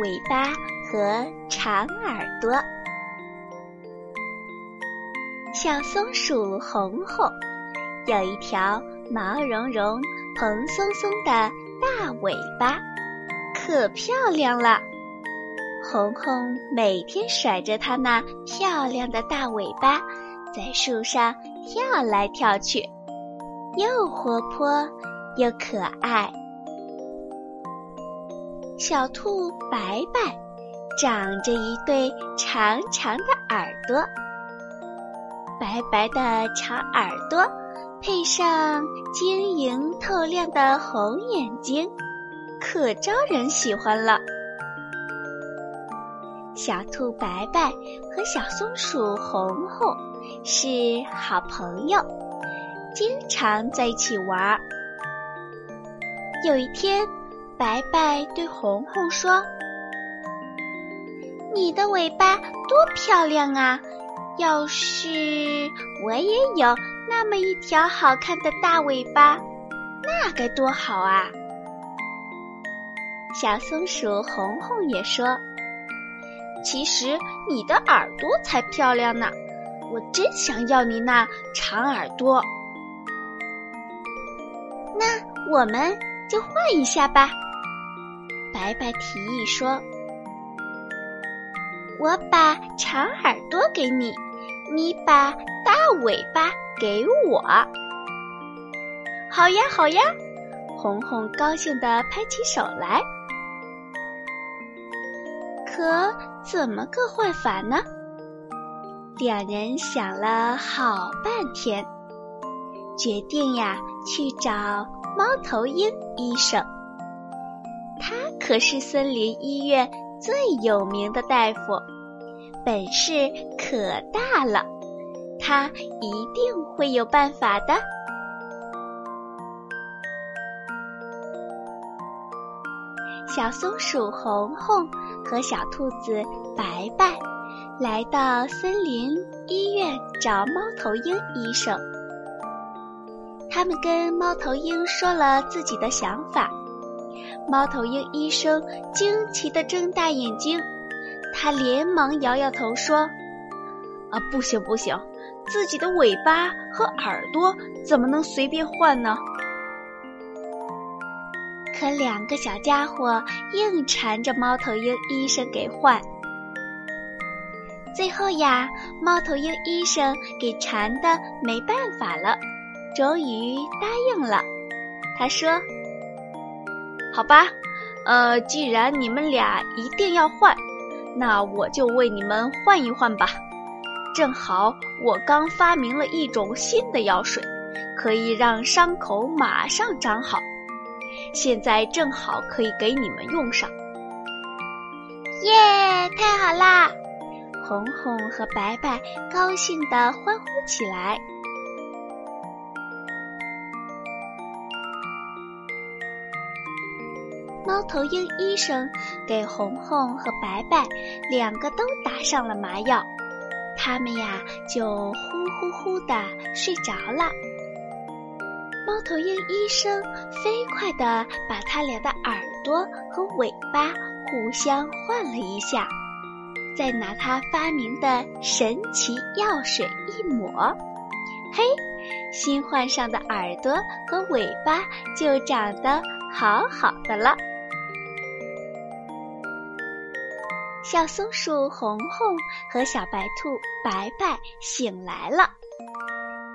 尾巴和长耳朵。小松鼠红红有一条毛茸茸、蓬松松的大尾巴，可漂亮了。红红每天甩着它那漂亮的大尾巴，在树上跳来跳去，又活泼又可爱。小兔白白长着一对长长的耳朵，白白的长耳朵配上晶莹透亮的红眼睛，可招人喜欢了。小兔白白和小松鼠红红是好朋友，经常在一起玩儿。有一天。白白对红红说：“你的尾巴多漂亮啊！要是我也有那么一条好看的大尾巴，那该多好啊！”小松鼠红红也说：“其实你的耳朵才漂亮呢，我真想要你那长耳朵。那我们就换一下吧。”白白提议说：“我把长耳朵给你，你把大尾巴给我。”好呀，好呀！红红高兴的拍起手来。可怎么个换法呢？两人想了好半天，决定呀去找猫头鹰医生。他可是森林医院最有名的大夫，本事可大了，他一定会有办法的。小松鼠红红和小兔子白白来到森林医院找猫头鹰医生，他们跟猫头鹰说了自己的想法。猫头鹰医生惊奇地睁大眼睛，他连忙摇摇头说：“啊，不行不行，自己的尾巴和耳朵怎么能随便换呢？”可两个小家伙硬缠着猫头鹰医生给换，最后呀，猫头鹰医生给缠的没办法了，终于答应了。他说。好吧，呃，既然你们俩一定要换，那我就为你们换一换吧。正好我刚发明了一种新的药水，可以让伤口马上长好。现在正好可以给你们用上。耶，太好啦！红红和白白高兴地欢呼起来。猫头鹰医生给红红和白白两个都打上了麻药，他们呀就呼呼呼的睡着了。猫头鹰医生飞快地把他俩的耳朵和尾巴互相换了一下，再拿他发明的神奇药水一抹，嘿，新换上的耳朵和尾巴就长得好好的了。小松鼠红红和小白兔白白醒来了，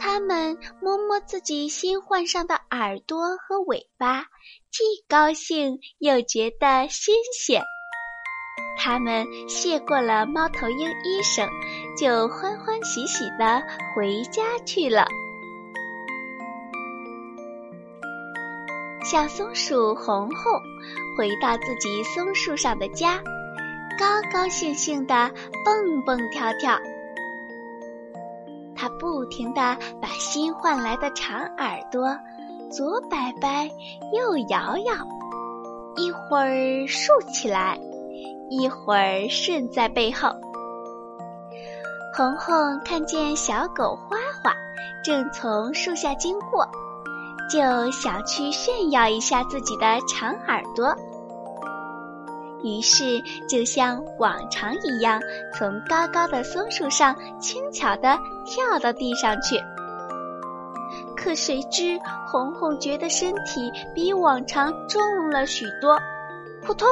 它们摸摸自己新换上的耳朵和尾巴，既高兴又觉得新鲜。他们谢过了猫头鹰医生，就欢欢喜喜的回家去了。小松鼠红红回到自己松树上的家，高高兴兴地蹦蹦跳跳。它不停地把新换来的长耳朵左摆摆，右摇摇，一会儿竖起来，一会儿顺在背后。红红看见小狗花花正从树下经过。就想去炫耀一下自己的长耳朵，于是就像往常一样，从高高的松树上轻巧地跳到地上去。可谁知红红觉得身体比往常重了许多，扑通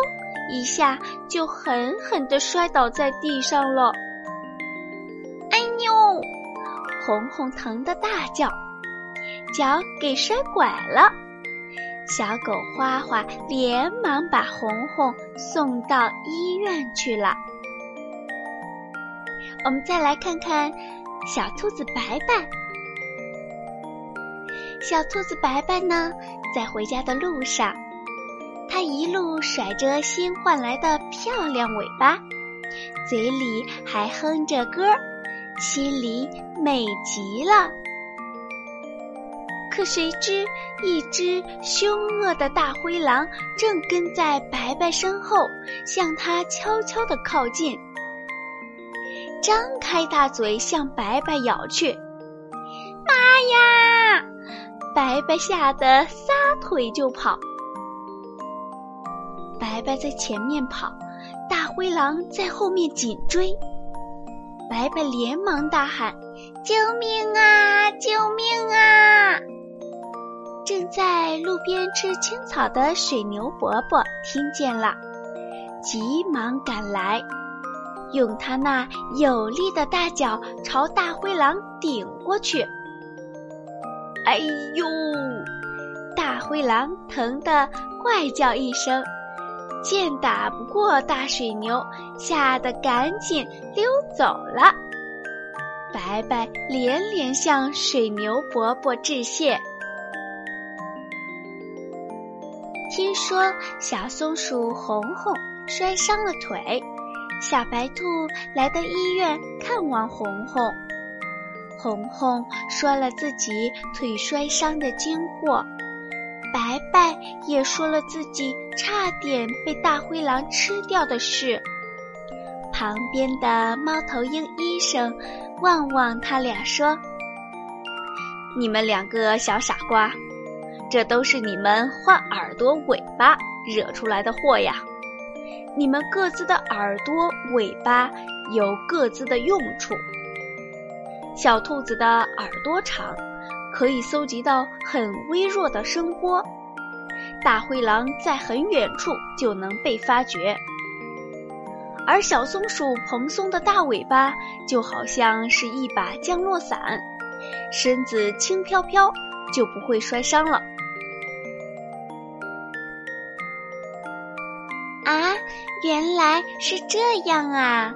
一下就狠狠地摔倒在地上了。哎呦！红红疼得大叫。脚给摔拐了，小狗花花连忙把红红送到医院去了。我们再来看看小兔子白白。小兔子白白呢，在回家的路上，它一路甩着新换来的漂亮尾巴，嘴里还哼着歌，心里美极了。可谁知，一只凶恶的大灰狼正跟在白白身后，向他悄悄地靠近，张开大嘴向白白咬去。妈呀！白白吓得撒腿就跑。白白在前面跑，大灰狼在后面紧追。白白连忙大喊：“救命啊！救命啊！”正在路边吃青草的水牛伯伯听见了，急忙赶来，用他那有力的大脚朝大灰狼顶过去。哎呦！大灰狼疼得怪叫一声，见打不过大水牛，吓得赶紧溜走了。白白连连向水牛伯伯致谢。听说小松鼠红红摔伤了腿，小白兔来到医院看望红红。红红说了自己腿摔伤的经过，白白也说了自己差点被大灰狼吃掉的事。旁边的猫头鹰医生望望他俩说：“你们两个小傻瓜。”这都是你们换耳朵、尾巴惹出来的祸呀！你们各自的耳朵、尾巴有各自的用处。小兔子的耳朵长，可以搜集到很微弱的声波；大灰狼在很远处就能被发觉。而小松鼠蓬松的大尾巴就好像是一把降落伞，身子轻飘飘，就不会摔伤了。原来是这样啊！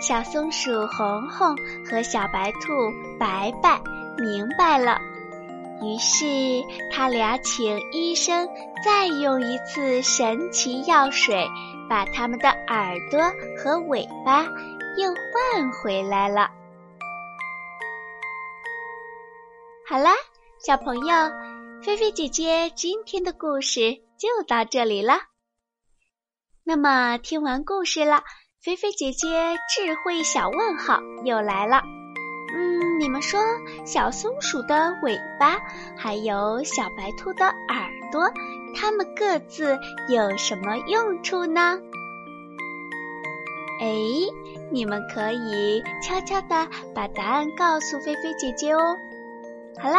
小松鼠红红和小白兔白白明白了，于是他俩请医生再用一次神奇药水，把他们的耳朵和尾巴又换回来了。好啦，小朋友，菲菲姐姐今天的故事就到这里了。那么，听完故事了，菲菲姐姐智慧小问号又来了。嗯，你们说，小松鼠的尾巴还有小白兔的耳朵，它们各自有什么用处呢？哎，你们可以悄悄的把答案告诉菲菲姐姐哦。好啦，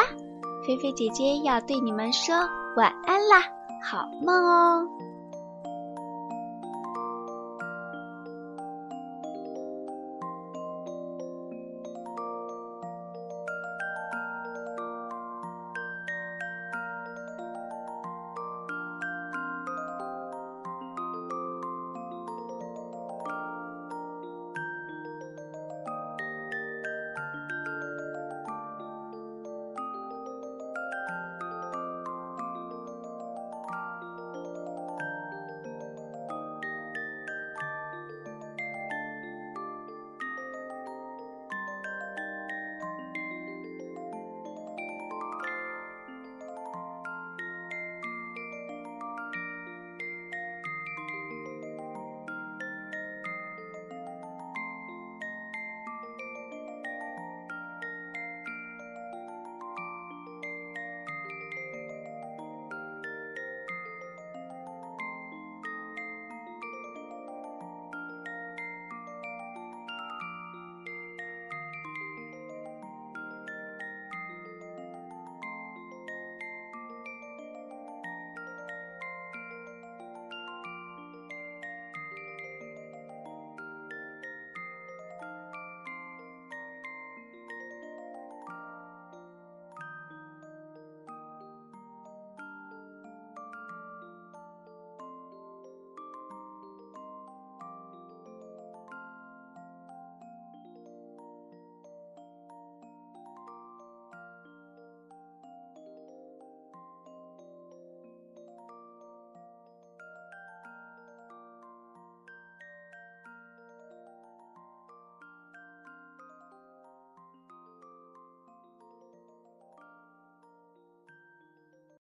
菲菲姐姐要对你们说晚安啦，好梦哦。